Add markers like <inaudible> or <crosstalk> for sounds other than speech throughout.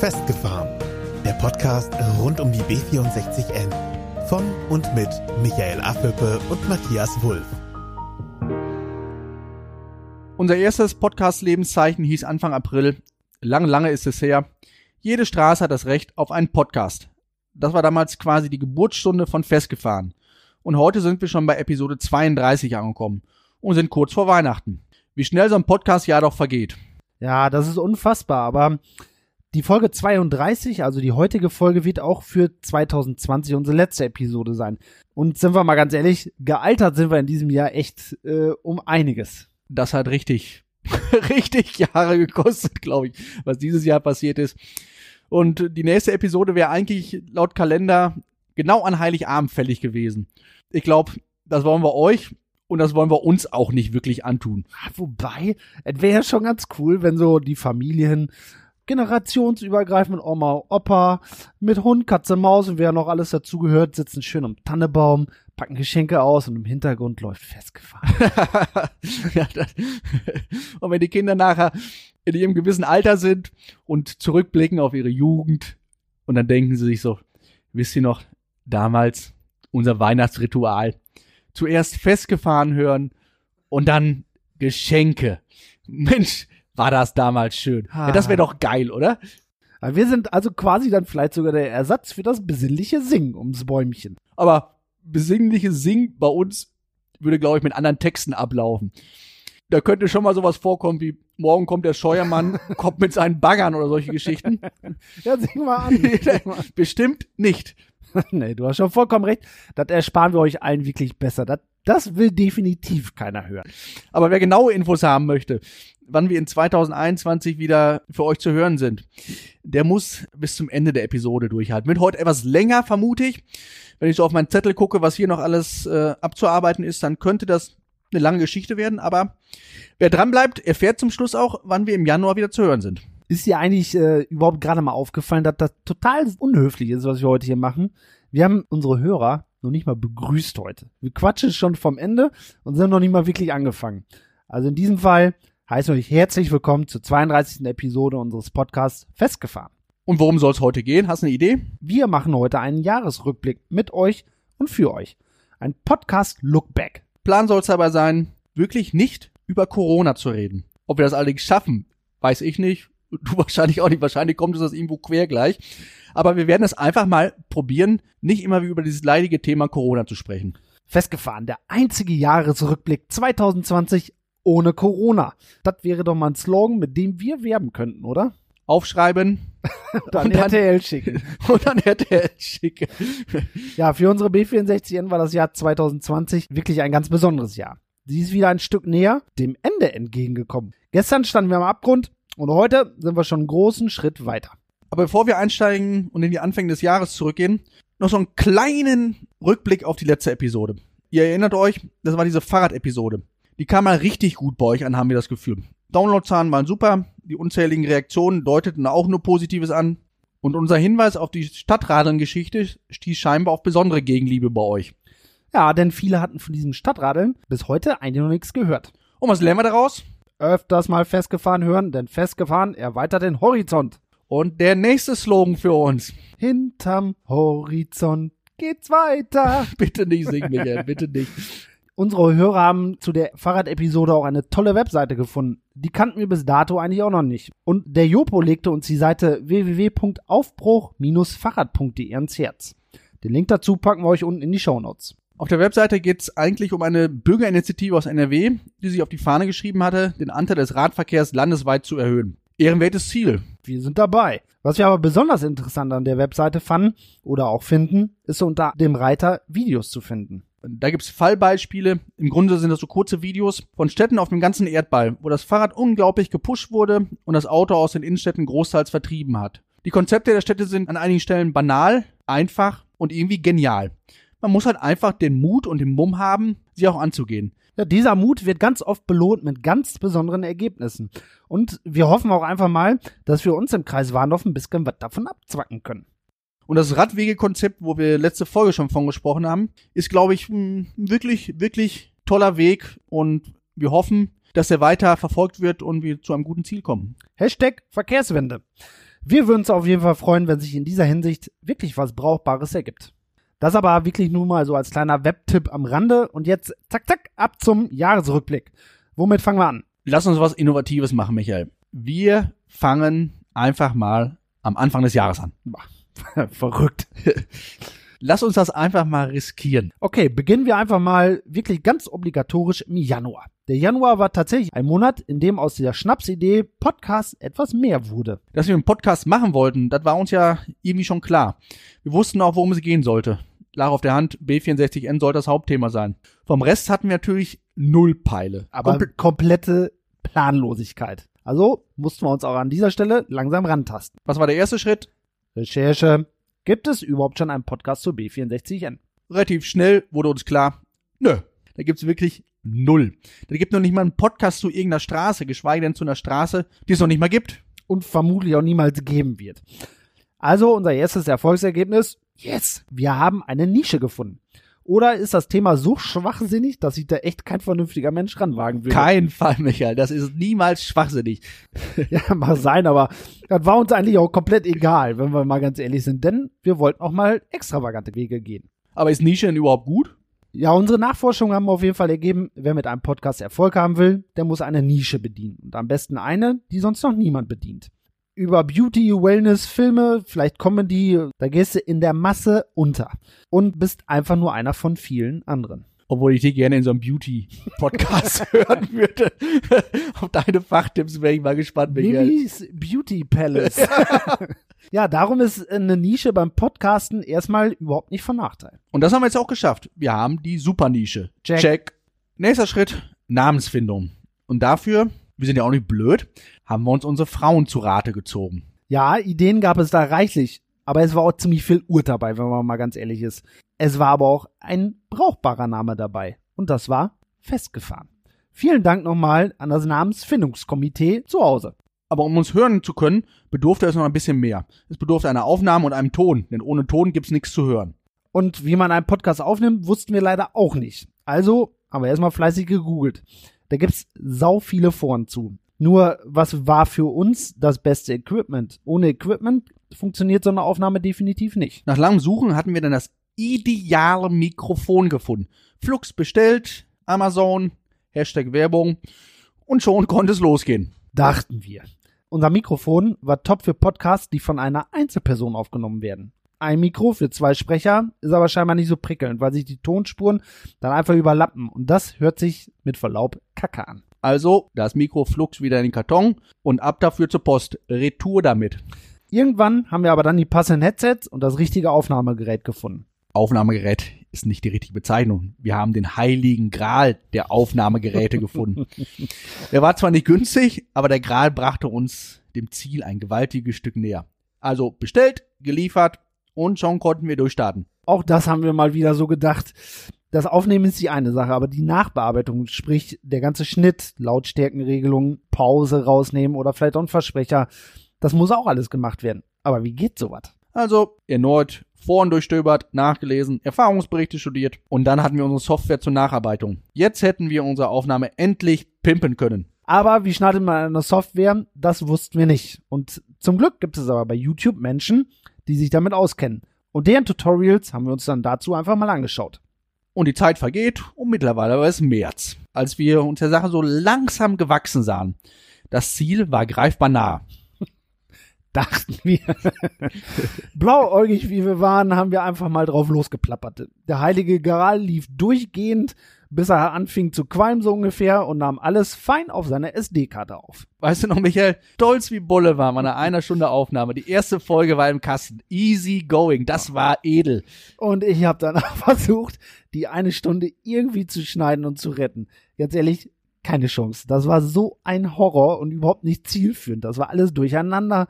Festgefahren. Der Podcast rund um die B64N. Von und mit Michael Affelpe und Matthias Wulff. Unser erstes Podcast-Lebenszeichen hieß Anfang April. Lange, lange ist es her. Jede Straße hat das Recht auf einen Podcast. Das war damals quasi die Geburtsstunde von Festgefahren. Und heute sind wir schon bei Episode 32 angekommen und sind kurz vor Weihnachten. Wie schnell so ein Podcast-Jahr doch vergeht. Ja, das ist unfassbar, aber die Folge 32, also die heutige Folge, wird auch für 2020 unsere letzte Episode sein. Und sind wir mal ganz ehrlich, gealtert sind wir in diesem Jahr echt äh, um einiges. Das hat richtig, <laughs> richtig Jahre gekostet, glaube ich, was dieses Jahr passiert ist. Und die nächste Episode wäre eigentlich laut Kalender genau an Heiligabend fällig gewesen. Ich glaube, das wollen wir euch und das wollen wir uns auch nicht wirklich antun. Ah, Wobei, es wäre ja schon ganz cool, wenn so die Familien generationsübergreifend Oma, Opa, mit Hund, Katze, Maus und wer noch alles dazugehört, sitzen schön am Tannebaum, packen Geschenke aus und im Hintergrund läuft festgefahren. <laughs> ja, das, <laughs> und wenn die Kinder nachher in ihrem gewissen Alter sind und zurückblicken auf ihre Jugend und dann denken sie sich so, wisst ihr noch, damals unser Weihnachtsritual. Zuerst festgefahren hören und dann Geschenke. Mensch, war das damals schön. Ja, das wäre doch geil, oder? Wir sind also quasi dann vielleicht sogar der Ersatz für das besinnliche Singen ums Bäumchen. Aber besinnliche Singen bei uns würde, glaube ich, mit anderen Texten ablaufen. Da könnte schon mal sowas vorkommen wie, morgen kommt der Scheuermann, <laughs> kommt mit seinen Baggern oder solche Geschichten. <laughs> Ja, sing mal an. <laughs> Bestimmt nicht. nee, du hast schon vollkommen recht. Das ersparen wir euch allen wirklich besser. Das, das will definitiv keiner hören. Aber wer genaue Infos haben möchte, wann wir in 2021 wieder für euch zu hören sind, der muss bis zum Ende der Episode durchhalten. Wird heute etwas länger, vermute ich. Wenn ich so auf meinen Zettel gucke, was hier noch alles äh, abzuarbeiten ist, dann könnte das eine lange Geschichte werden. Aber wer dran bleibt, erfährt zum Schluss auch, wann wir im Januar wieder zu hören sind. Ist dir eigentlich äh, überhaupt gerade mal aufgefallen, dass das total unhöflich ist, was wir heute hier machen? Wir haben unsere Hörer noch nicht mal begrüßt heute. Wir quatschen schon vom Ende und sind noch nicht mal wirklich angefangen. Also in diesem Fall heißen wir euch herzlich willkommen zur 32. Episode unseres Podcasts Festgefahren. Und worum soll es heute gehen? Hast du eine Idee? Wir machen heute einen Jahresrückblick mit euch und für euch. Ein Podcast Lookback. Plan soll es dabei sein, wirklich nicht über Corona zu reden. Ob wir das allerdings schaffen, weiß ich nicht. Du wahrscheinlich auch nicht. Wahrscheinlich kommt uns das irgendwo quer gleich. Aber wir werden es einfach mal probieren, nicht immer wie über dieses leidige Thema Corona zu sprechen. Festgefahren, der einzige Jahresrückblick 2020 ohne Corona. Das wäre doch mal ein Slogan, mit dem wir werben könnten, oder? Aufschreiben. <laughs> dann, dann RTL schicken. Und dann RTL schicken. <laughs> <laughs> ja, für unsere B64N war das Jahr 2020 wirklich ein ganz besonderes Jahr. Sie ist wieder ein Stück näher dem Ende entgegengekommen. Gestern standen wir am Abgrund und heute sind wir schon einen großen Schritt weiter. Aber bevor wir einsteigen und in die Anfänge des Jahres zurückgehen, noch so einen kleinen Rückblick auf die letzte Episode. Ihr erinnert euch, das war diese Fahrrad-Episode. Die kam mal richtig gut bei euch an, haben wir das Gefühl. Downloadzahlen waren super, die unzähligen Reaktionen deuteten auch nur Positives an. Und unser Hinweis auf die Stadtradeln-Geschichte stieß scheinbar auf besondere Gegenliebe bei euch. Ja, denn viele hatten von diesem Stadtradeln bis heute eigentlich noch nichts gehört. Und was lernen wir daraus? Öfters mal festgefahren hören, denn festgefahren erweitert den Horizont. Und der nächste Slogan für uns. Hinterm Horizont geht's weiter. <laughs> bitte nicht singen, Michael, bitte nicht. Unsere Hörer haben zu der Fahrradepisode auch eine tolle Webseite gefunden. Die kannten wir bis dato eigentlich auch noch nicht. Und der Jopo legte uns die Seite www.aufbruch-fahrrad.de ans Herz. Den Link dazu packen wir euch unten in die Show Notes. Auf der Webseite geht es eigentlich um eine Bürgerinitiative aus NRW, die sich auf die Fahne geschrieben hatte, den Anteil des Radverkehrs landesweit zu erhöhen. Ehrenwertes Ziel. Wir sind dabei. Was wir aber besonders interessant an der Webseite fanden oder auch finden, ist unter dem Reiter Videos zu finden. Da gibt's Fallbeispiele. Im Grunde sind das so kurze Videos von Städten auf dem ganzen Erdball, wo das Fahrrad unglaublich gepusht wurde und das Auto aus den Innenstädten großteils vertrieben hat. Die Konzepte der Städte sind an einigen Stellen banal, einfach und irgendwie genial. Man muss halt einfach den Mut und den Mumm haben, sie auch anzugehen. Ja, dieser Mut wird ganz oft belohnt mit ganz besonderen Ergebnissen. Und wir hoffen auch einfach mal, dass wir uns im Kreis Warndorf ein bisschen was davon abzwacken können. Und das Radwegekonzept, wo wir letzte Folge schon von gesprochen haben, ist, glaube ich, ein wirklich, wirklich toller Weg und wir hoffen, dass er weiter verfolgt wird und wir zu einem guten Ziel kommen. Hashtag Verkehrswende. Wir würden uns auf jeden Fall freuen, wenn sich in dieser Hinsicht wirklich was Brauchbares ergibt. Das aber wirklich nur mal so als kleiner Webtipp am Rande. Und jetzt zack, zack, ab zum Jahresrückblick. Womit fangen wir an? Lass uns was Innovatives machen, Michael. Wir fangen einfach mal am Anfang des Jahres an. <laughs> Verrückt. Lass uns das einfach mal riskieren. Okay, beginnen wir einfach mal wirklich ganz obligatorisch im Januar. Der Januar war tatsächlich ein Monat, in dem aus der Schnapsidee Podcast etwas mehr wurde. Dass wir einen Podcast machen wollten, das war uns ja irgendwie schon klar. Wir wussten auch, worum es gehen sollte. Lag auf der Hand, B64N sollte das Hauptthema sein. Vom Rest hatten wir natürlich null Peile. Aber Komple komplette Planlosigkeit. Also mussten wir uns auch an dieser Stelle langsam rantasten. was war der erste Schritt? Recherche. Gibt es überhaupt schon einen Podcast zu B64N? Relativ schnell wurde uns klar, nö, da gibt's wirklich null. Da gibt noch nicht mal einen Podcast zu irgendeiner Straße, geschweige denn zu einer Straße, die es noch nicht mal gibt. Und vermutlich auch niemals geben wird. Also unser erstes Erfolgsergebnis. Yes, wir haben eine Nische gefunden. Oder ist das Thema so schwachsinnig, dass sich da echt kein vernünftiger Mensch ranwagen will? Kein Fall, Michael. Das ist niemals schwachsinnig. <laughs> Ja, mag sein, aber das war uns eigentlich auch komplett egal, wenn wir mal ganz ehrlich sind, denn wir wollten auch mal extravagante Wege gehen. Aber ist Nische denn überhaupt gut? Ja, unsere Nachforschungen haben auf jeden Fall ergeben, wer mit einem Podcast Erfolg haben will, der muss eine Nische bedienen. Und am besten eine, die sonst noch niemand bedient. Über Beauty, Wellness, Filme, vielleicht Comedy, da gehst du in der Masse unter. Und bist einfach nur einer von vielen anderen. Obwohl ich dich gerne in so einem Beauty-Podcast <laughs> hören würde. <laughs> Auf deine Fachtipps wäre ich mal gespannt. Mimis Beauty Palace. <laughs> ja, darum ist eine Nische beim Podcasten erstmal überhaupt nicht von Nachteil. Und das haben wir jetzt auch geschafft. Wir haben die Supernische. Check. Check. Nächster Schritt, Namensfindung. Und dafür, wir sind ja auch nicht blöd, haben wir uns unsere Frauen zu Rate gezogen. Ja, Ideen gab es da reichlich, aber es war auch ziemlich viel Ur dabei, wenn man mal ganz ehrlich ist. Es war aber auch ein brauchbarer Name dabei und das war festgefahren. Vielen Dank nochmal an das Namensfindungskomitee zu Hause. Aber um uns hören zu können, bedurfte es noch ein bisschen mehr. Es bedurfte einer Aufnahme und einem Ton, denn ohne Ton gibt's nichts zu hören. Und wie man einen Podcast aufnimmt, wussten wir leider auch nicht. Also haben wir erstmal fleißig gegoogelt. Da gibt's sau viele Foren zu. Nur, was war für uns das beste Equipment? Ohne Equipment funktioniert so eine Aufnahme definitiv nicht. Nach langem Suchen hatten wir dann das ideale Mikrofon gefunden. Flux bestellt, Amazon, Hashtag Werbung und schon konnte es losgehen. Dachten wir. Unser Mikrofon war top für Podcasts, die von einer Einzelperson aufgenommen werden. Ein Mikro für zwei Sprecher ist aber scheinbar nicht so prickelnd, weil sich die Tonspuren dann einfach überlappen. Und das hört sich mit Verlaub kacke an. Also das Mikro Flux wieder in den Karton und ab dafür zur Post. Retour damit. Irgendwann haben wir aber dann die passenden Headsets und das richtige Aufnahmegerät gefunden. Aufnahmegerät ist nicht die richtige Bezeichnung. Wir haben den heiligen Gral der Aufnahmegeräte gefunden. <laughs> Der war zwar nicht günstig, aber der Gral brachte uns dem Ziel ein gewaltiges Stück näher. Also bestellt, geliefert und schon konnten wir durchstarten. Auch das haben wir mal wieder so gedacht. Das Aufnehmen ist die eine Sache, aber die Nachbearbeitung, sprich der ganze Schnitt, Lautstärkenregelung, Pause rausnehmen oder vielleicht auch ein Versprecher, das muss auch alles gemacht werden. Aber wie geht sowas? Also erneut Foren durchstöbert, nachgelesen, Erfahrungsberichte studiert und dann hatten wir unsere Software zur Nacharbeitung. Jetzt hätten wir unsere Aufnahme endlich pimpen können. Aber wie schneidet man eine Software? Das wussten wir nicht. Und zum Glück gibt es aber bei YouTube Menschen, die sich damit auskennen. Und deren Tutorials haben wir uns dann dazu einfach mal angeschaut. Und die Zeit vergeht und mittlerweile war es März, als wir uns der Sache so langsam gewachsen sahen. Das Ziel war greifbar nah. Dachten wir. <laughs> Blauäugig wie wir waren, haben wir einfach mal drauf losgeplappert. Der heilige Gral lief durchgehend, bis er anfing zu qualmen so ungefähr und nahm alles fein auf seine SD-Karte auf. Weißt du noch, Michael, stolz wie Bulle war man nach einer Stunde Aufnahme. Die erste Folge war im Kasten. Easy going. Das war edel. Und ich habe dann <laughs> versucht, die eine Stunde irgendwie zu schneiden und zu retten. Ganz ehrlich, keine Chance. Das war so ein Horror und überhaupt nicht zielführend. Das war alles durcheinander.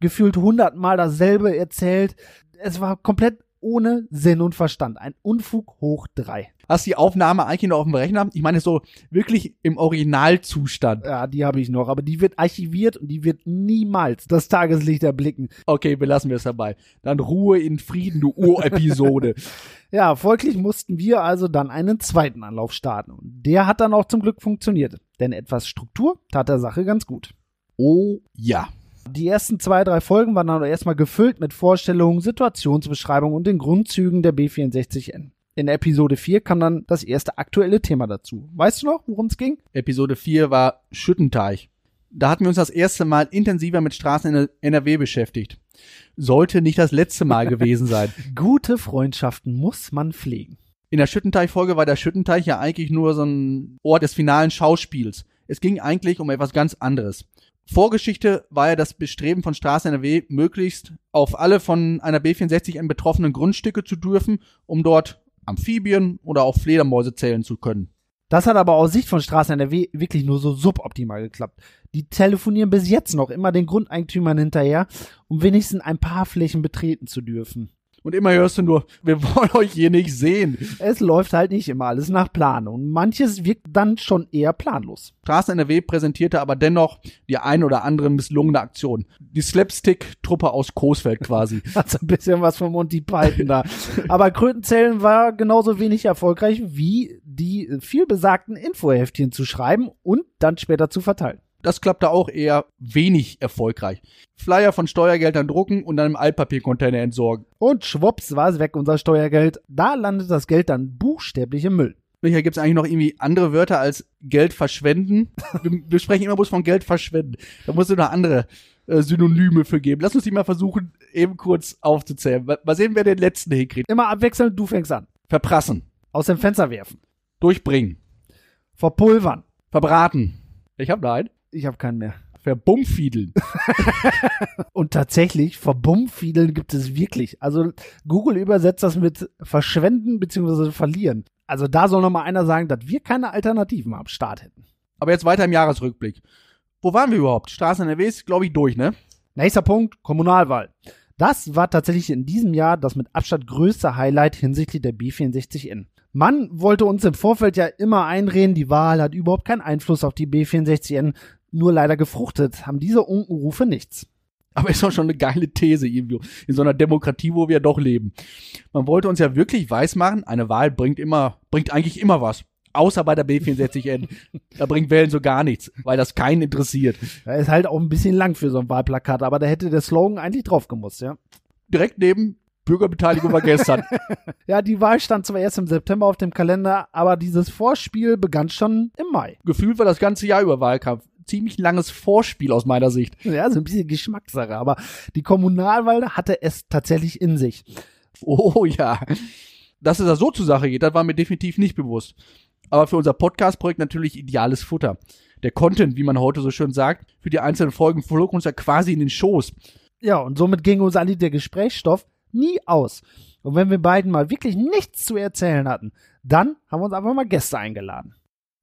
Gefühlt hundertmal dasselbe erzählt. Es war komplett ohne Sinn und Verstand. Ein Unfug hoch drei. Hast du die Aufnahme eigentlich noch auf dem Rechner? Ich meine, so wirklich im Originalzustand. Ja, die habe ich noch, aber die wird archiviert und die wird niemals das Tageslicht erblicken. Okay, belassen wir es dabei. Dann Ruhe in Frieden, du Urepisode. <laughs> Ja, folglich mussten wir also dann einen zweiten Anlauf starten. Und der hat dann auch zum Glück funktioniert. Denn etwas Struktur tat der Sache ganz gut. oh ja. Die ersten zwei, drei Folgen waren dann erstmal gefüllt mit Vorstellungen, Situationsbeschreibungen und den Grundzügen der B64N. In Episode 4 kam dann das erste aktuelle Thema dazu. Weißt du noch, worum es ging? Episode 4 war Schüttenteich. Da hatten wir uns das erste Mal intensiver mit Straßen in NRW beschäftigt. Sollte nicht das letzte Mal <laughs> gewesen sein. Gute Freundschaften muss man pflegen. In der Schüttenteich-Folge war der Schüttenteich ja eigentlich nur so ein Ort des finalen Schauspiels. Es ging eigentlich um etwas ganz anderes. Vorgeschichte war ja das Bestreben von Straßen NRW, möglichst auf alle von einer B64N betroffenen Grundstücke zu dürfen, um dort Amphibien oder auch Fledermäuse zählen zu können. Das hat aber aus Sicht von Straßen NRW wirklich nur so suboptimal geklappt. Die telefonieren bis jetzt noch immer den Grundeigentümern hinterher, um wenigstens ein paar Flächen betreten zu dürfen. Und immer hörst du nur, wir wollen euch hier nicht sehen. Es läuft halt nicht immer alles nach Plan und manches wirkt dann schon eher planlos. Straßen NRW präsentierte aber dennoch die ein oder andere misslungene Aktion. Die Slapstick-Truppe aus Coesfeld quasi. <laughs> Hat so ein bisschen was von Monty Python da. Aber Krötenzellen war genauso wenig erfolgreich wie die vielbesagten Infoheftchen zu schreiben und dann später zu verteilen. Das klappte auch eher wenig erfolgreich. Flyer von Steuergeldern drucken und dann im Altpapiercontainer entsorgen. Und schwupps war es weg, unser Steuergeld. Da landet das Geld dann buchstäblich im Müll. Michael, gibt es eigentlich noch irgendwie andere Wörter als Geld verschwenden? <laughs> wir, wir sprechen immer bloß von Geld verschwenden. Da musst du noch andere äh, Synonyme für geben. Lass uns die mal versuchen, eben kurz aufzuzählen. Mal, mal sehen, wer den letzten hinkriegt. Immer abwechselnd, du fängst an. Verprassen. Aus dem Fenster werfen. Durchbringen. Verpulvern. Verbraten. Ich hab da einen. Ich habe keinen mehr. Verbummfiedeln. <laughs> Und tatsächlich, verbummfiedeln gibt es wirklich. Also Google übersetzt das mit verschwenden bzw. verlieren. Also da soll noch mal einer sagen, dass wir keine Alternativen am Start hätten. Aber jetzt weiter im Jahresrückblick. Wo waren wir überhaupt? Straßen NRW ist, glaube ich, durch, ne? Nächster Punkt, Kommunalwahl. Das war tatsächlich in diesem Jahr das mit Abstand größte Highlight hinsichtlich der B64N. Man wollte uns im Vorfeld ja immer einreden, die Wahl hat überhaupt keinen Einfluss auf die B64N, nur leider gefruchtet haben diese Unkenrufe nichts. Aber ist doch schon eine geile These irgendwie in so einer Demokratie, wo wir doch leben. Man wollte uns ja wirklich weismachen, eine Wahl bringt immer, bringt eigentlich immer was. Außer bei der B64N. da bringt Wählen so gar nichts, weil das keinen interessiert. Er ist halt auch ein bisschen lang für so ein Wahlplakat, aber da hätte der Slogan eigentlich drauf gemusst, ja. Direkt neben Bürgerbeteiligung war gestern. <laughs> ja, die Wahl stand zwar erst im September auf dem Kalender, aber dieses Vorspiel begann schon im Mai. Gefühlt war das ganze Jahr über Wahlkampf ziemlich langes Vorspiel aus meiner Sicht. Ja, so ein bisschen Geschmackssache, aber die Kommunalwahl hatte es tatsächlich in sich. Oh ja. Dass es da so zur Sache geht, das war mir definitiv nicht bewusst. Aber für unser Podcast-Projekt natürlich ideales Futter. Der Content, wie man heute so schön sagt, für die einzelnen Folgen flog uns ja quasi in den Schoß. Ja, und somit ging uns eigentlich der Gesprächsstoff nie aus. Und wenn wir beiden mal wirklich nichts zu erzählen hatten, dann haben wir uns einfach mal Gäste eingeladen.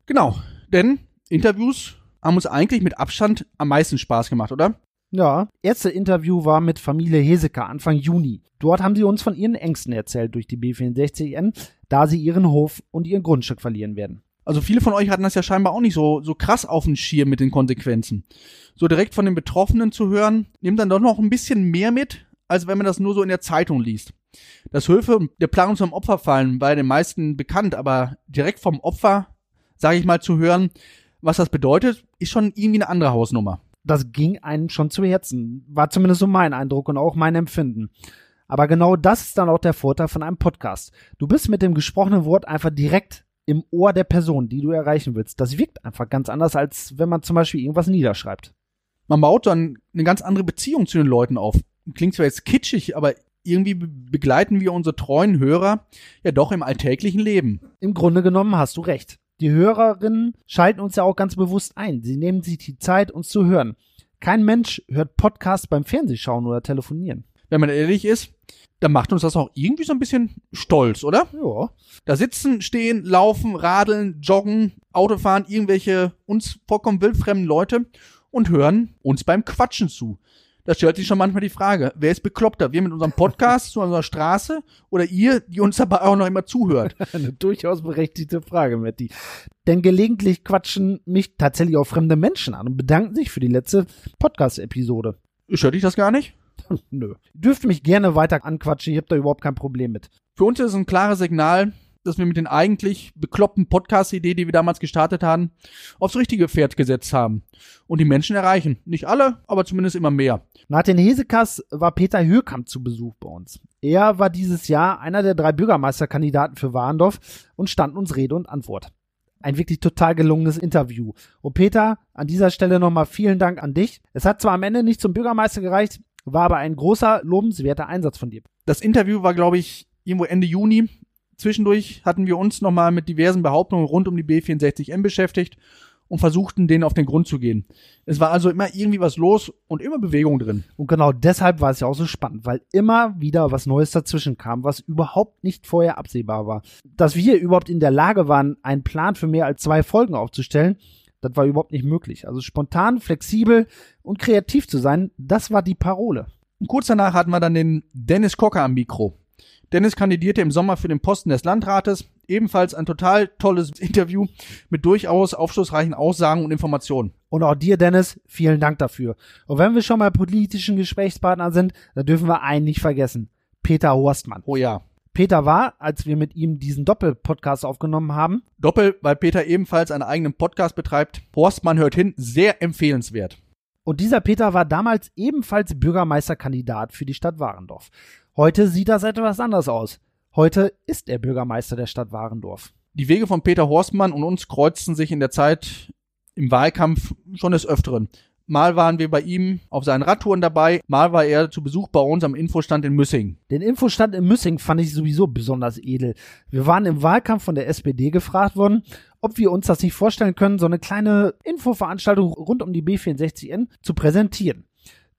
Genau, denn Interviews haben uns eigentlich mit Abstand am meisten Spaß gemacht, oder? Ja, erste Interview war mit Familie Heseker Anfang Juni. Dort haben sie uns von ihren Ängsten erzählt durch die B64N, da sie ihren Hof und ihr Grundstück verlieren werden. Also viele von euch hatten das ja scheinbar auch nicht so, so krass auf dem Schirm mit den Konsequenzen. So direkt von den Betroffenen zu hören, nimmt dann doch noch ein bisschen mehr mit, als wenn man das nur so in der Zeitung liest. Dass Höfe der Planung zum Opfer fallen, war den meisten bekannt, aber direkt vom Opfer, sage ich mal, zu hören, was das bedeutet, ist schon irgendwie eine andere Hausnummer. Das ging einem schon zu Herzen. War zumindest so mein Eindruck und auch mein Empfinden. Aber genau das ist dann auch der Vorteil von einem Podcast. Du bist mit dem gesprochenen Wort einfach direkt im Ohr der Person, die du erreichen willst. Das wirkt einfach ganz anders, als wenn man zum Beispiel irgendwas niederschreibt. Man baut dann eine ganz andere Beziehung zu den Leuten auf. Klingt zwar jetzt kitschig, aber irgendwie begleiten wir unsere treuen Hörer ja doch im alltäglichen Leben. Im Grunde genommen hast du recht. Die Hörerinnen schalten uns ja auch ganz bewusst ein. Sie nehmen sich die Zeit, uns zu hören. Kein Mensch hört Podcasts beim Fernsehschauen oder telefonieren. Wenn man ehrlich ist, dann macht uns das auch irgendwie so ein bisschen stolz, oder? Ja. Da sitzen, stehen, laufen, radeln, joggen, Autofahren, irgendwelche uns vollkommen wildfremden Leute und hören uns beim Quatschen zu. Da stellt sich schon manchmal die Frage, wer ist bekloppter? Wir mit unserem Podcast zu unserer Straße oder ihr, die uns dabei auch noch immer zuhört? <laughs> Eine durchaus berechtigte Frage, Matti. Denn gelegentlich quatschen mich tatsächlich auch fremde Menschen an und bedanken sich für die letzte Podcast-Episode. Stört dich das gar nicht? <laughs> Nö. Dürft mich gerne weiter anquatschen, ich habe da überhaupt kein Problem mit. Für uns ist es ein klares Signal, dass wir mit den eigentlich bekloppten Podcast-Idee, die wir damals gestartet haben, aufs richtige Pferd gesetzt haben und die Menschen erreichen. Nicht alle, aber zumindest immer mehr. Nach den Hesekas war Peter Hürkamp zu Besuch bei uns. Er war dieses Jahr einer der drei Bürgermeisterkandidaten für Warendorf und stand uns Rede und Antwort. Ein wirklich total gelungenes Interview. Und Peter, an dieser Stelle nochmal vielen Dank an dich. Es hat zwar am Ende nicht zum Bürgermeister gereicht, war aber ein großer, lobenswerter Einsatz von dir. Das Interview war, glaube ich, irgendwo Ende Juni. Zwischendurch hatten wir uns nochmal mit diversen Behauptungen rund um die B64M beschäftigt und versuchten, denen auf den Grund zu gehen. Es war also immer irgendwie was los und immer Bewegung drin. Und genau deshalb war es ja auch so spannend, weil immer wieder was Neues dazwischen kam, was überhaupt nicht vorher absehbar war. Dass wir überhaupt in der Lage waren, einen Plan für mehr als zwei Folgen aufzustellen, das war überhaupt nicht möglich. Also spontan, flexibel und kreativ zu sein, das war die Parole. Und kurz danach hatten wir dann den Dennis Kocker am Mikro. Dennis kandidierte im Sommer für den Posten des Landrates. Ebenfalls ein total tolles Interview mit durchaus aufschlussreichen Aussagen und Informationen. Und auch dir, Dennis, vielen Dank dafür. Und wenn wir schon mal politischen Gesprächspartner sind, dann dürfen wir einen nicht vergessen. Peter Horstmann. Oh ja. Peter war, als wir mit ihm diesen Doppel-Podcast aufgenommen haben. Doppel, weil Peter ebenfalls einen eigenen Podcast betreibt. Horstmann hört hin, sehr empfehlenswert. Und dieser Peter war damals ebenfalls Bürgermeisterkandidat für die Stadt Warendorf. Heute sieht das etwas anders aus. Heute ist er Bürgermeister der Stadt Warendorf. Die Wege von Peter Horstmann und uns kreuzten sich in der Zeit im Wahlkampf schon des Öfteren. Mal waren wir bei ihm auf seinen Radtouren dabei, mal war er zu Besuch bei uns am Infostand in Müssing. Den Infostand in Müssing fand ich sowieso besonders edel. Wir waren im Wahlkampf von der SPD gefragt worden, ob wir uns das nicht vorstellen können, so eine kleine Infoveranstaltung rund um die B64N zu präsentieren.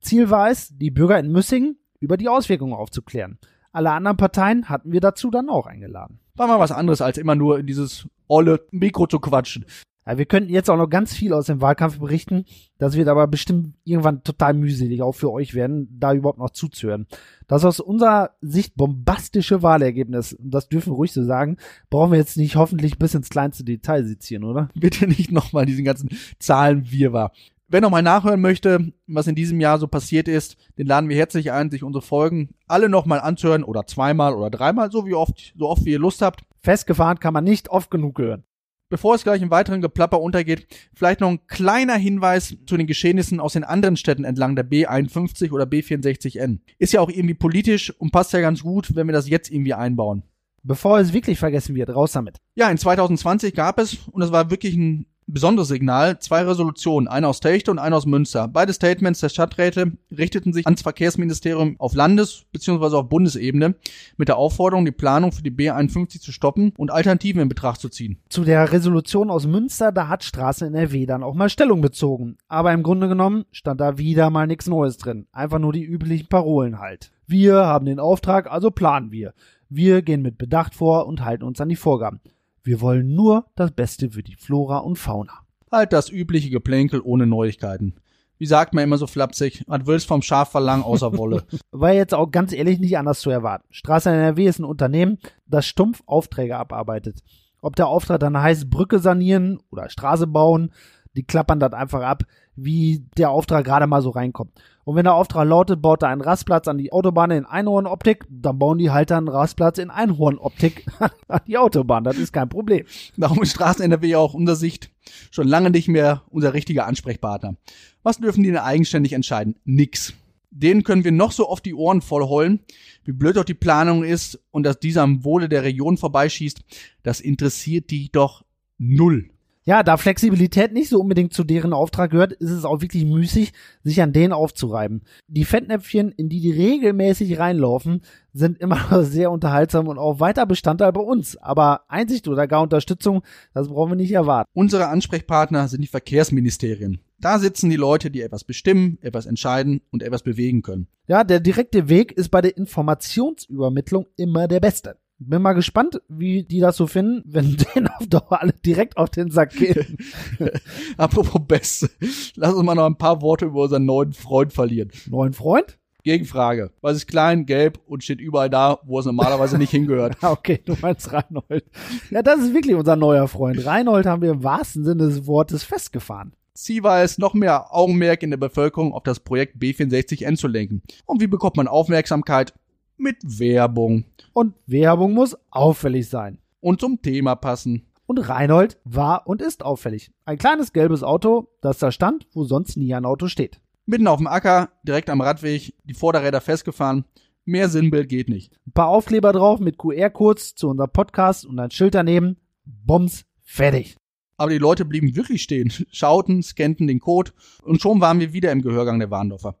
Ziel war es, die Bürger in Müssing über die Auswirkungen aufzuklären. Alle anderen Parteien hatten wir dazu dann auch eingeladen. War mal was anderes, als immer nur in dieses olle Mikro zu quatschen. Ja, wir könnten jetzt auch noch ganz viel aus dem Wahlkampf berichten. Das wird aber bestimmt irgendwann total mühselig, auch für euch werden, da überhaupt noch zuzuhören. Das aus unserer Sicht bombastische Wahlergebnis, das dürfen wir ruhig so sagen, brauchen wir jetzt nicht hoffentlich bis ins kleinste Detail sezieren, oder? Bitte nicht nochmal diesen ganzen Zahlen Wirrwarr. Wer nochmal nachhören möchte, was in diesem Jahr so passiert ist, den laden wir herzlich ein, sich unsere Folgen alle nochmal anzuhören oder zweimal oder dreimal, so wie oft, so oft wie ihr Lust habt. Festgefahren kann man nicht oft genug hören. Bevor es gleich im weiteren Geplapper untergeht, vielleicht noch ein kleiner Hinweis zu den Geschehnissen aus den anderen Städten entlang der B51 oder B64N. Ist ja auch irgendwie politisch und passt ja ganz gut, wenn wir das jetzt irgendwie einbauen. Bevor es wirklich vergessen wird, raus damit. Ja, in 2020 gab es, und das war wirklich ein besonderes Signal, zwei Resolutionen, eine aus Techte und eine aus Münster. Beide Statements der Stadträte richteten sich ans Verkehrsministerium auf Landes- bzw. auf Bundesebene mit der Aufforderung, die Planung für die B51 zu stoppen und Alternativen in Betracht zu ziehen. Zu der Resolution aus Münster, da hat Straße NRW dann auch mal Stellung bezogen. Aber im Grunde genommen stand da wieder mal nichts Neues drin. Einfach nur die üblichen Parolen halt. Wir haben den Auftrag, also planen wir. Wir gehen mit Bedacht vor und halten uns an die Vorgaben. Wir wollen nur das Beste für die Flora und Fauna. Halt das übliche Geplänkel ohne Neuigkeiten. Wie sagt man immer so flapsig, was willst vom Schaf verlangen außer Wolle? <laughs> War jetzt auch ganz ehrlich nicht anders zu erwarten. Straße NRW ist ein Unternehmen, das stumpf Aufträge abarbeitet. Ob der Auftrag dann heißt Brücke sanieren oder Straße bauen, die klappern das einfach ab, wie der Auftrag gerade mal so reinkommt. Und wenn der Auftrag lautet, baut er einen Rastplatz an die Autobahn in Einhornoptik, dann bauen die halt einen Rastplatz in Einhornoptik <laughs> an die Autobahn. Das ist kein Problem. Darum ist Straßen NRW auch unserer Sicht schon lange nicht mehr unser richtiger Ansprechpartner. Was dürfen die denn eigenständig entscheiden? Nix. Denen können wir noch so oft die Ohren vollheulen, wie blöd doch die Planung ist und dass dieser am Wohle der Region vorbeischießt. Das interessiert die doch null. Ja, da Flexibilität nicht so unbedingt zu deren Auftrag gehört, ist es auch wirklich müßig, sich an denen aufzureiben. Die Fettnäpfchen, in die die regelmäßig reinlaufen, sind immer noch sehr unterhaltsam und auch weiter Bestandteil bei uns. Aber Einsicht oder gar Unterstützung, das brauchen wir nicht erwarten. Unsere Ansprechpartner sind die Verkehrsministerien. Da sitzen die Leute, die etwas bestimmen, etwas entscheiden und etwas bewegen können. Ja, der direkte Weg ist bei der Informationsübermittlung immer der beste. Bin mal gespannt, wie die das so finden, wenn <laughs> denen auf Dauer alle direkt auf den Sack gehen. <laughs> Apropos Beste, lass uns mal noch ein paar Worte über unseren neuen Freund verlieren. Neuen Freund? Gegenfrage. Was ist klein, gelb und steht überall da, wo es normalerweise nicht hingehört? <laughs> okay, du meinst Reinhold. Ja, das ist wirklich unser neuer Freund. Reinhold haben wir im wahrsten Sinne des Wortes festgefahren. Ziel war es, noch mehr Augenmerk in der Bevölkerung auf das Projekt B64N zu lenken. Und wie bekommt man Aufmerksamkeit? Mit Werbung. Und Werbung muss auffällig sein. und zum Thema passen. Und Reinhold war und ist auffällig. Ein kleines gelbes Auto, das da stand, wo sonst nie ein Auto steht. Mitten auf dem Acker, direkt am Radweg, die Vorderräder festgefahren. Mehr Sinnbild geht nicht. Ein paar Aufkleber drauf mit QR-Codes zu unserem Podcast und ein Schild daneben. Bombs, fertig. Aber die Leute blieben wirklich stehen, <laughs> schauten, scannten den Code und schon waren wir wieder im Gehörgang der Warndorfer.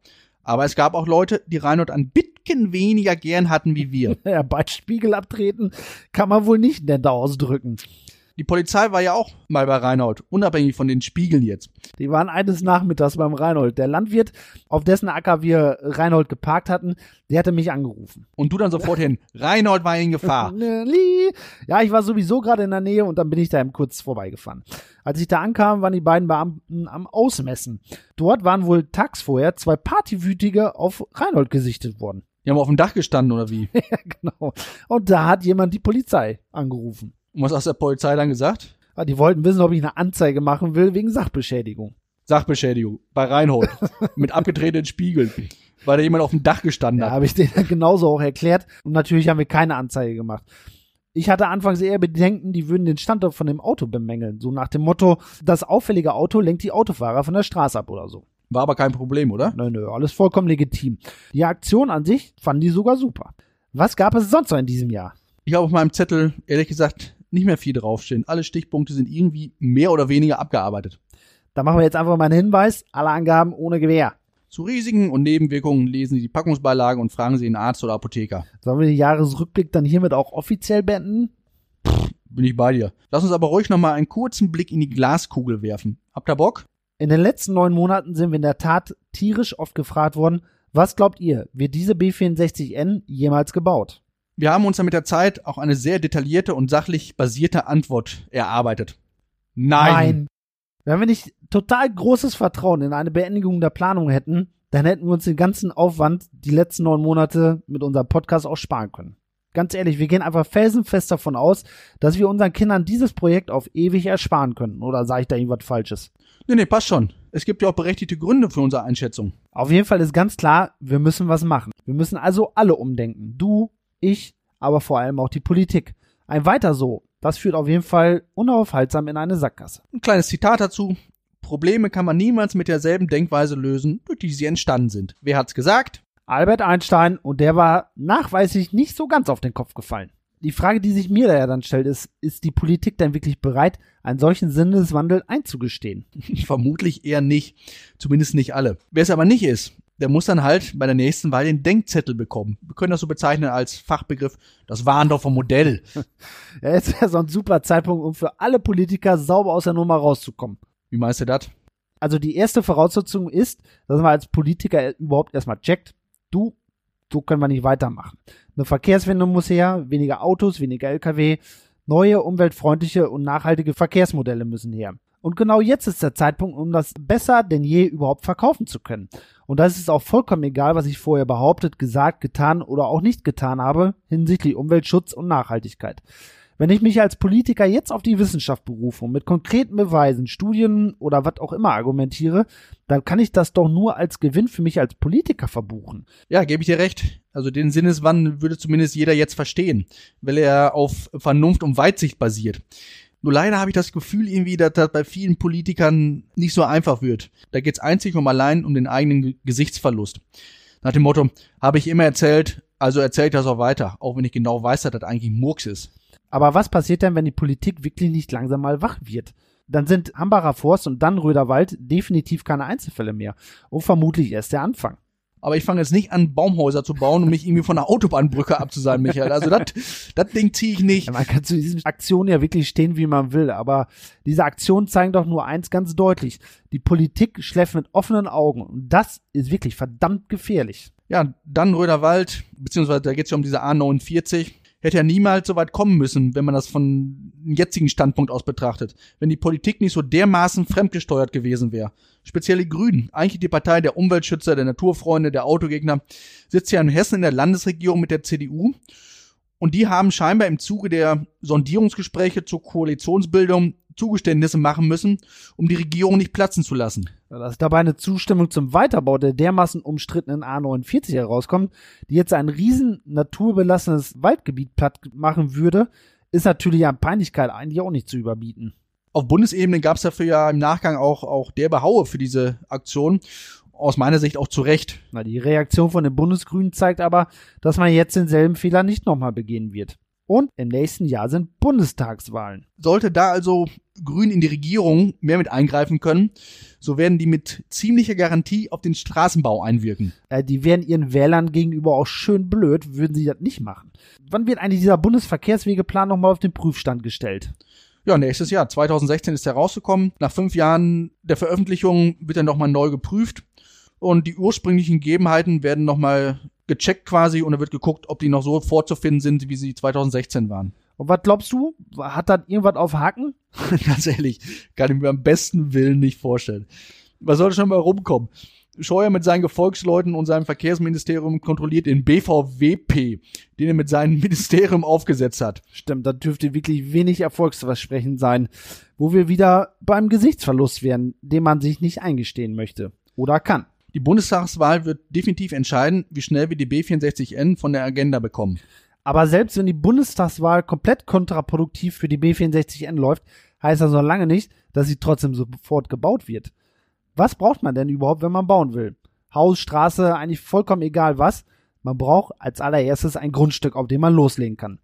Aber es gab auch Leute, die Reinhold ein bisschen weniger gern hatten wie wir. <laughs> Ja, bei Spiegel abtreten kann man wohl nicht netter ausdrücken. Die Polizei war ja auch mal bei Reinhold, unabhängig von den Spiegeln jetzt. Die waren eines Nachmittags beim Reinhold. Der Landwirt, auf dessen Acker wir Reinhold geparkt hatten, der hatte mich angerufen. Und du dann sofort hin, <laughs> Reinhold war in Gefahr. Ja, ich war sowieso gerade in der Nähe und dann bin ich da eben kurz vorbeigefahren. Als ich da ankam, waren die beiden Beamten am Ausmessen. Dort waren wohl tags vorher zwei Partywütige auf Reinhold gesichtet worden. Die haben auf dem Dach gestanden oder wie? <laughs> ja, genau. Und da hat jemand die Polizei angerufen. Und was hat der Polizei dann gesagt? Ah, Die wollten wissen, ob ich eine Anzeige machen will wegen Sachbeschädigung. Sachbeschädigung bei Reinhold <laughs> mit abgetretenen Spiegeln, weil da jemand auf dem Dach gestanden Da hat. habe ich denen dann genauso auch erklärt. Und natürlich haben wir keine Anzeige gemacht. Ich hatte anfangs eher Bedenken, die würden den Standort von dem Auto bemängeln. So nach dem Motto, das auffällige Auto lenkt die Autofahrer von der Straße ab oder so. War aber kein Problem, oder? Nö, nö, alles vollkommen legitim. Die Aktion an sich fanden die sogar super. Was gab es sonst noch in diesem Jahr? Ich habe auf meinem Zettel, ehrlich gesagt, nicht mehr viel draufstehen. Alle Stichpunkte sind irgendwie mehr oder weniger abgearbeitet. Da machen wir jetzt einfach mal einen Hinweis. Alle Angaben ohne Gewähr. Zu Risiken und Nebenwirkungen lesen Sie die Packungsbeilage und fragen Sie den Arzt oder Apotheker. Sollen wir den Jahresrückblick dann hiermit auch offiziell beenden? Bin ich bei dir. Lass uns aber ruhig nochmal einen kurzen Blick in die Glaskugel werfen. Habt ihr Bock? In den letzten neun Monaten sind wir in der Tat tierisch oft gefragt worden, was glaubt ihr, wird diese B64N jemals gebaut? Wir haben uns dann mit der Zeit auch eine sehr detaillierte und sachlich basierte Antwort erarbeitet. Nein. Wenn wir nicht total großes Vertrauen in eine Beendigung der Planung hätten, dann hätten wir uns den ganzen Aufwand die letzten neun Monate mit unserem Podcast auch sparen können. Ganz ehrlich, wir gehen einfach felsenfest davon aus, dass wir unseren Kindern dieses Projekt auf ewig ersparen können. Oder sage ich da irgendwas Falsches? Nee, nee, passt schon. Es gibt ja auch berechtigte Gründe für unsere Einschätzung. Auf jeden Fall ist ganz klar, wir müssen was machen. Wir müssen also alle umdenken. Du, ich, aber vor allem auch die Politik. Ein weiter so, das führt auf jeden Fall unaufhaltsam in eine Sackgasse. Ein kleines Zitat dazu. Probleme kann man niemals mit derselben Denkweise lösen, durch die sie entstanden sind. Wer hat's gesagt? Albert Einstein und der war nachweislich nicht so ganz auf den Kopf gefallen. Die Frage, die sich mir da ja dann stellt, ist, ist die Politik denn wirklich bereit, einen solchen Sinneswandel einzugestehen? <laughs> Vermutlich eher nicht. Zumindest nicht alle. Wer es aber nicht ist, der muss dann halt bei der nächsten Wahl den Denkzettel bekommen. Wir können das so bezeichnen als Fachbegriff, das Warndorfer Modell. <laughs> Ja, jetzt wäre so ein super Zeitpunkt, um für alle Politiker sauber aus der Nummer rauszukommen. Wie meinst du das? Also die erste Voraussetzung ist, dass man als Politiker überhaupt erstmal checkt, du, so können wir nicht weitermachen. Eine Verkehrswende muss her, weniger Autos, weniger Lkw, neue, umweltfreundliche und nachhaltige Verkehrsmodelle müssen her. Und genau jetzt ist der Zeitpunkt, um das besser denn je überhaupt verkaufen zu können. Und das ist auch vollkommen egal, was ich vorher behauptet, gesagt, getan oder auch nicht getan habe hinsichtlich Umweltschutz und Nachhaltigkeit. Wenn ich mich als Politiker jetzt auf die Wissenschaft berufe und mit konkreten Beweisen, Studien oder was auch immer argumentiere, dann kann ich das doch nur als Gewinn für mich als Politiker verbuchen. Ja, gebe ich dir recht. Also den Sinneswandel würde zumindest jeder jetzt verstehen, weil er auf Vernunft und Weitsicht basiert. Nur leider habe ich das Gefühl irgendwie, dass das bei vielen Politikern nicht so einfach wird. Da geht's einzig und allein um den eigenen Ge- Gesichtsverlust. Nach dem Motto, habe ich immer erzählt, also erzähle ich das auch weiter, auch wenn ich genau weiß, dass das eigentlich Murks ist. Aber was passiert denn, wenn die Politik wirklich nicht langsam mal wach wird? Dann sind Hambacher Forst und dann Röderwald definitiv keine Einzelfälle mehr. Und vermutlich erst der Anfang. Aber ich fange jetzt nicht an, Baumhäuser zu bauen, um mich irgendwie von einer Autobahnbrücke abzusagen, Michael. Also das das Ding ziehe ich nicht. Ja, man kann zu diesen Aktionen ja wirklich stehen, wie man will, aber diese Aktionen zeigen doch nur eins ganz deutlich. Die Politik schläft mit offenen Augen und das ist wirklich verdammt gefährlich. Ja, dann Röderwald, beziehungsweise da geht's ja um diese A49, hätte ja niemals so weit kommen müssen, wenn man das von jetzigen Standpunkt aus betrachtet. Wenn die Politik nicht so dermaßen fremdgesteuert gewesen wäre. Speziell die Grünen, eigentlich die Partei der Umweltschützer, der Naturfreunde, der Autogegner, sitzt ja in Hessen in der Landesregierung mit der CDU. Und die haben scheinbar im Zuge der Sondierungsgespräche zur Koalitionsbildung Zugeständnisse machen müssen, um die Regierung nicht platzen zu lassen. Dass dabei eine Zustimmung zum Weiterbau der dermaßen umstrittenen A49 herauskommt, die jetzt ein riesen naturbelassenes Waldgebiet platt machen würde, ist natürlich an Peinlichkeit eigentlich auch nicht zu überbieten. Auf Bundesebene gab es dafür ja im Nachgang auch, auch der Behaue für diese Aktion. Aus meiner Sicht auch zu Recht. Na, die Reaktion von den Bundesgrünen zeigt aber, dass man jetzt denselben Fehler nicht nochmal begehen wird. Und im nächsten Jahr sind Bundestagswahlen. Sollte da also Grün in die Regierung mehr mit eingreifen können, so werden die mit ziemlicher Garantie auf den Straßenbau einwirken. Äh, die wären ihren Wählern gegenüber auch schön blöd, würden sie das nicht machen. Wann wird eigentlich dieser Bundesverkehrswegeplan nochmal auf den Prüfstand gestellt? Ja, nächstes Jahr. 2016 ist er rausgekommen. Nach fünf Jahren der Veröffentlichung wird er nochmal neu geprüft. Und die ursprünglichen Gegebenheiten werden nochmal gecheckt quasi und da wird geguckt, ob die noch so vorzufinden sind, wie sie 2016 waren. Und was glaubst du? Hat das irgendwas auf Haken? <laughs> Ganz ehrlich, kann ich mir am besten Willen nicht vorstellen. Was soll schon mal rumkommen? Scheuer mit seinen Gefolgsleuten und seinem Verkehrsministerium kontrolliert den BVWP, den er mit seinem <laughs> Ministerium aufgesetzt hat. Stimmt, das dürfte wirklich wenig erfolgsversprechend sein, wo wir wieder beim Gesichtsverlust wären, den man sich nicht eingestehen möchte oder kann. Die Bundestagswahl wird definitiv entscheiden, wie schnell wir die B64N von der Agenda bekommen. Aber selbst wenn die Bundestagswahl komplett kontraproduktiv für die B64N läuft, heißt das noch lange nicht, dass sie trotzdem sofort gebaut wird. Was braucht man denn überhaupt, wenn man bauen will? Haus, Straße, eigentlich vollkommen egal was. Man braucht als allererstes ein Grundstück, auf dem man loslegen kann.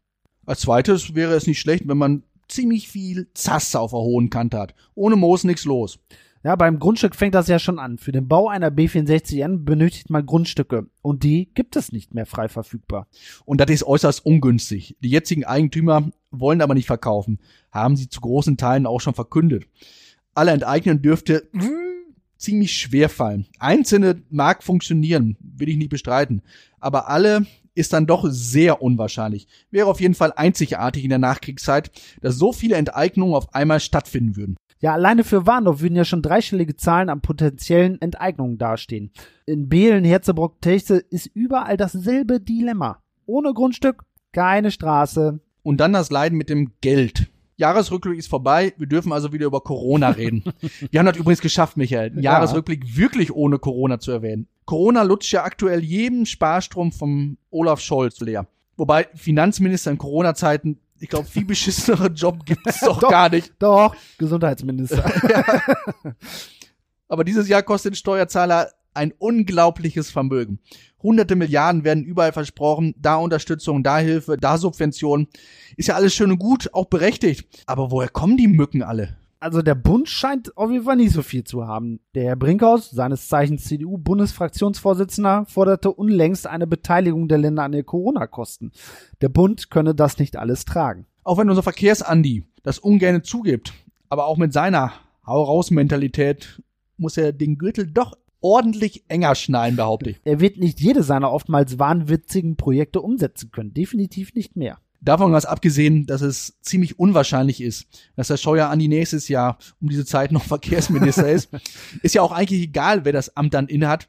Als zweites wäre es nicht schlecht, wenn man ziemlich viel Zasse auf der hohen Kante hat. Ohne Moos nichts los. Ja, beim Grundstück fängt das ja schon an. Für den Bau einer B64N benötigt man Grundstücke und die gibt es nicht mehr frei verfügbar. Und das ist äußerst ungünstig. Die jetzigen Eigentümer wollen aber nicht verkaufen, haben sie zu großen Teilen auch schon verkündet. Alle enteignen dürfte ziemlich schwer fallen. Einzelne mag funktionieren, will ich nicht bestreiten, aber alle ist dann doch sehr unwahrscheinlich. Wäre auf jeden Fall einzigartig in der Nachkriegszeit, dass so viele Enteignungen auf einmal stattfinden würden. Ja, alleine für Warndorf würden ja schon dreistellige Zahlen an potenziellen Enteignungen dastehen. In Behlen, Herzebrock, Techte ist überall dasselbe Dilemma. Ohne Grundstück, keine Straße. Und dann das Leiden mit dem Geld. Jahresrückblick ist vorbei. Wir dürfen also wieder über Corona <laughs> reden. Wir haben das übrigens geschafft, Michael, einen Ja. Jahresrückblick wirklich ohne Corona zu erwähnen. Corona lutscht ja aktuell jeden Sparstrom vom Olaf Scholz leer. Wobei Finanzminister in Corona-Zeiten, ich glaube, viel beschissenere Job gibt es doch, <laughs> Doch. gar nicht. Doch, Gesundheitsminister. <laughs> Aber dieses Jahr kostet den Steuerzahler ein unglaubliches Vermögen. Hunderte Milliarden werden überall versprochen, da Unterstützung, da Hilfe, da Subvention. Ist ja alles schön und gut, auch berechtigt. Aber woher kommen die Mücken alle? Also der Bund scheint auf jeden Fall nicht so viel zu haben. Der Herr Brinkhaus, seines Zeichens CDU-Bundesfraktionsvorsitzender, forderte unlängst eine Beteiligung der Länder an den Corona-Kosten. Der Bund könne das nicht alles tragen. Auch wenn unser Verkehrsandi das ungern zugibt, aber auch mit seiner Hau-raus-Mentalität muss er den Gürtel doch ordentlich enger schneiden, behaupte ich. Er wird nicht jede seiner oftmals wahnwitzigen Projekte umsetzen können. Definitiv nicht mehr. Davon was abgesehen, dass es ziemlich unwahrscheinlich ist, dass der Scheuer Andi nächstes Jahr um diese Zeit noch <laughs> Verkehrsminister ist. Ist ja auch eigentlich egal, wer das Amt dann innehat.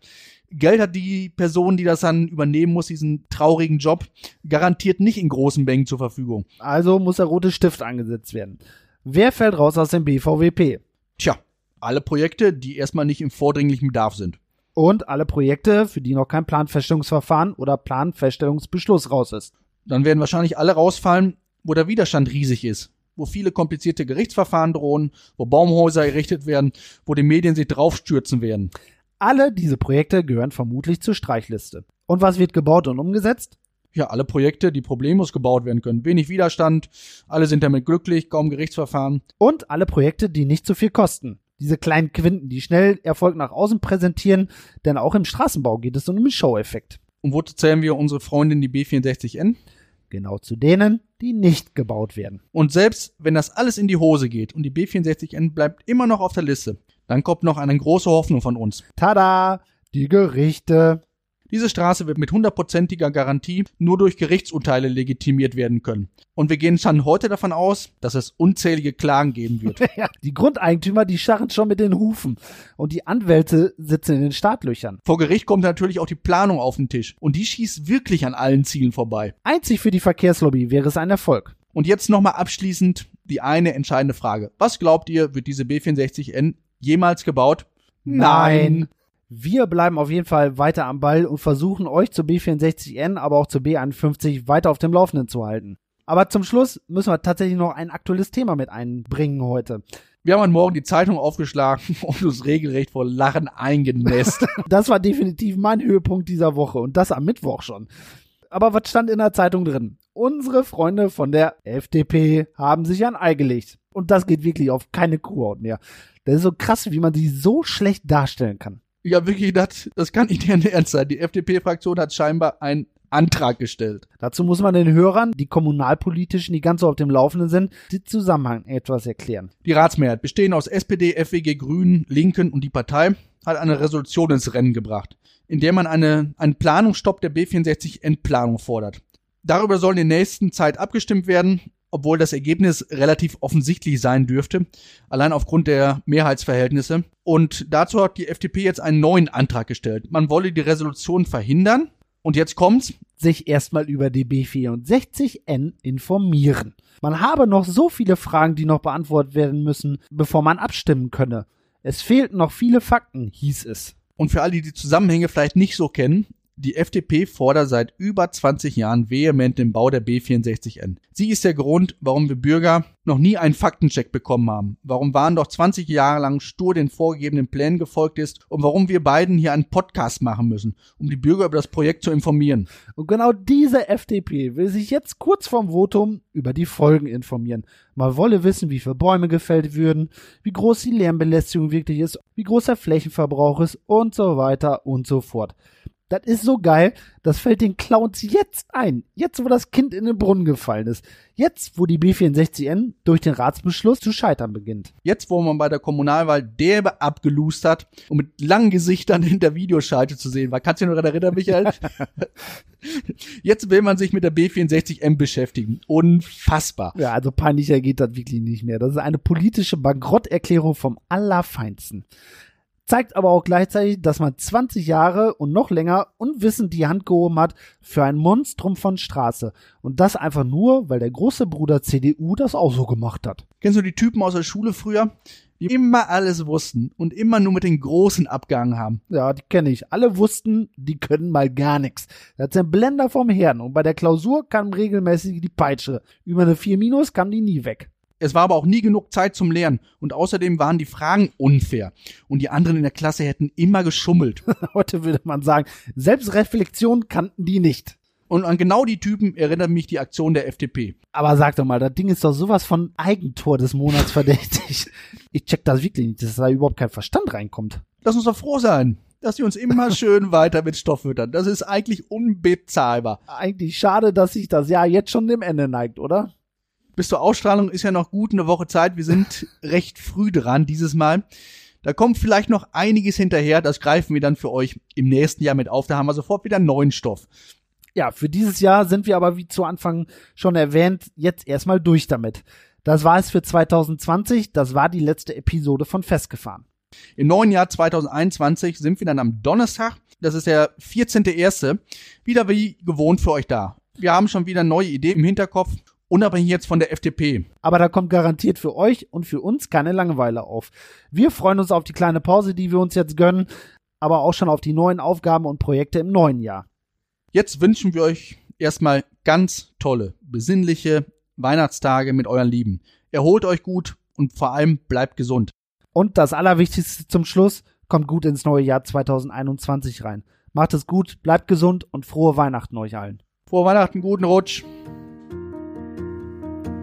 Geld hat die Person, die das dann übernehmen muss, diesen traurigen Job, garantiert nicht in großen Mengen zur Verfügung. Also muss der rote Stift angesetzt werden. Wer fällt raus aus dem BVWP? Tja, alle Projekte, die erstmal nicht im vordringlichen Bedarf sind. Und alle Projekte, für die noch kein Planfeststellungsverfahren oder Planfeststellungsbeschluss raus ist. Dann werden wahrscheinlich alle rausfallen, wo der Widerstand riesig ist, wo viele komplizierte Gerichtsverfahren drohen, wo Baumhäuser errichtet werden, wo die Medien sich draufstürzen werden. Alle diese Projekte gehören vermutlich zur Streichliste. Und was wird gebaut und umgesetzt? Ja, alle Projekte, die problemlos gebaut werden können. Wenig Widerstand, alle sind damit glücklich, kaum Gerichtsverfahren. Und alle Projekte, die nicht zu viel kosten. Diese kleinen Quinten, die schnell Erfolg nach außen präsentieren, denn auch im Straßenbau geht es um einen Show-Effekt. Und wozu zählen wir unsere Freundin, die B64N? Genau zu denen, die nicht gebaut werden. Und selbst wenn das alles in die Hose geht und die B64N bleibt immer noch auf der Liste, dann kommt noch eine große Hoffnung von uns. Tada! Die Gerichte. Diese Straße wird mit hundertprozentiger Garantie nur durch Gerichtsurteile legitimiert werden können. Und wir gehen schon heute davon aus, dass es unzählige Klagen geben wird. <laughs> Ja, die Grundeigentümer, die scharren schon mit den Hufen. Und die Anwälte sitzen in den Startlöchern. Vor Gericht kommt natürlich auch die Planung auf den Tisch. Und die schießt wirklich an allen Zielen vorbei. Einzig für die Verkehrslobby wäre es ein Erfolg. Und jetzt nochmal abschließend die eine entscheidende Frage. Was glaubt ihr, wird diese B64N jemals gebaut? Wir bleiben auf jeden Fall weiter am Ball und versuchen euch zur B64N, aber auch zur B51 weiter auf dem Laufenden zu halten. Aber zum Schluss müssen wir tatsächlich noch ein aktuelles Thema mit einbringen heute. Wir haben heute Morgen die Zeitung aufgeschlagen <laughs> und uns regelrecht vor Lachen eingenässt. <laughs> Das war definitiv mein Höhepunkt dieser Woche und das am Mittwoch schon. Aber was stand in der Zeitung drin? Unsere Freunde von der FDP haben sich ein Ei gelegt. Und das geht wirklich auf keine Kuhhaut mehr. Das ist so krass, wie man sie so schlecht darstellen kann. Ich habe wirklich gedacht, das kann nicht deren Ernst sein. Die FDP-Fraktion hat scheinbar einen Antrag gestellt. Dazu muss man den Hörern, die kommunalpolitischen, die ganz so auf dem Laufenden sind, den Zusammenhang etwas erklären. Die Ratsmehrheit, bestehend aus SPD, FWG, Grünen, Linken und die Partei, hat eine Resolution ins Rennen gebracht, in der man eine, einen Planungsstopp der B64-Endplanung fordert. Darüber soll in der nächsten Zeit abgestimmt werden, obwohl das Ergebnis relativ offensichtlich sein dürfte, allein aufgrund der Mehrheitsverhältnisse. Und dazu hat die FDP jetzt einen neuen Antrag gestellt. Man wolle die Resolution verhindern. Und jetzt kommt's. Sich erstmal über die B64N informieren. Man habe noch so viele Fragen, die noch beantwortet werden müssen, bevor man abstimmen könne. Es fehlten noch viele Fakten, hieß es. Und für alle, die die Zusammenhänge vielleicht nicht so kennen, die FDP fordert seit über 20 Jahren vehement den Bau der B64N. Sie ist der Grund, warum wir Bürger noch nie einen Faktencheck bekommen haben, warum Waren doch 20 Jahre lang stur den vorgegebenen Plänen gefolgt ist und warum wir beiden hier einen Podcast machen müssen, um die Bürger über das Projekt zu informieren. Und genau diese FDP will sich jetzt kurz vorm Votum über die Folgen informieren. Man wolle wissen, wie viele Bäume gefällt würden, wie groß die Lärmbelästigung wirklich ist, wie groß der Flächenverbrauch ist und so weiter und so fort. Das ist so geil. Das fällt den Clowns jetzt ein. Jetzt, wo das Kind in den Brunnen gefallen ist. Jetzt, wo die B64N durch den Ratsbeschluss zu scheitern beginnt. Jetzt, wo man bei der Kommunalwahl derbe abgelust hat und mit langen Gesichtern <laughs> hinter Videoschalte zu sehen war. Kannst du dich noch daran erinnern, Michael? <laughs> Jetzt will man sich mit der B64M beschäftigen. Unfassbar. Ja, also peinlicher geht das wirklich nicht mehr. Das ist eine politische Bankrotterklärung vom Allerfeinsten zeigt aber auch gleichzeitig, dass man 20 Jahre und noch länger unwissend die Hand gehoben hat für ein Monstrum von Straße. Und das einfach nur, weil der große Bruder CDU das auch so gemacht hat. Kennst du die Typen aus der Schule früher? Die immer alles wussten und immer nur mit den Großen abgehangen haben. Ja, die kenne ich. Alle wussten, die können mal gar nichts. Das ist ein Blender vom Herrn und bei der Klausur kam regelmäßig die Peitsche. Über eine 4 Minus kam die nie weg. Es war aber auch nie genug Zeit zum Lernen und außerdem waren die Fragen unfair und die anderen in der Klasse hätten immer geschummelt. <laughs> Heute würde man sagen, Selbstreflexion kannten die nicht. Und an genau die Typen erinnert mich die Aktion der FDP. Aber sag doch mal, das Ding ist doch sowas von Eigentor des Monats verdächtig. <laughs> ich check das wirklich nicht, dass da überhaupt kein Verstand reinkommt. Lass uns doch froh sein, dass sie uns immer <laughs> schön weiter mit Stoff füttern. Das ist eigentlich unbezahlbar. Eigentlich schade, dass sich das Jahr jetzt schon dem Ende neigt, oder? Bis zur Ausstrahlung ist ja noch gut eine Woche Zeit. Wir sind <laughs> recht früh dran dieses Mal. Da kommt vielleicht noch einiges hinterher. Das greifen wir dann für euch im nächsten Jahr mit auf. Da haben wir sofort wieder neuen Stoff. Ja, für dieses Jahr sind wir aber, wie zu Anfang schon erwähnt, jetzt erstmal durch damit. Das war es für 2020. Das war die letzte Episode von Festgefahren. Im neuen Jahr 2021 sind wir dann am Donnerstag, das ist der 14.1., wieder wie gewohnt für euch da. Wir haben schon wieder neue Ideen im Hinterkopf unabhängig jetzt von der FDP. Aber da kommt garantiert für euch und für uns keine Langeweile auf. Wir freuen uns auf die kleine Pause, die wir uns jetzt gönnen, aber auch schon auf die neuen Aufgaben und Projekte im neuen Jahr. Jetzt wünschen wir euch erstmal ganz tolle, besinnliche Weihnachtstage mit euren Lieben. Erholt euch gut und vor allem bleibt gesund. Und das Allerwichtigste zum Schluss, kommt gut ins neue Jahr 2021 rein. Macht es gut, bleibt gesund und frohe Weihnachten euch allen. Frohe Weihnachten, guten Rutsch.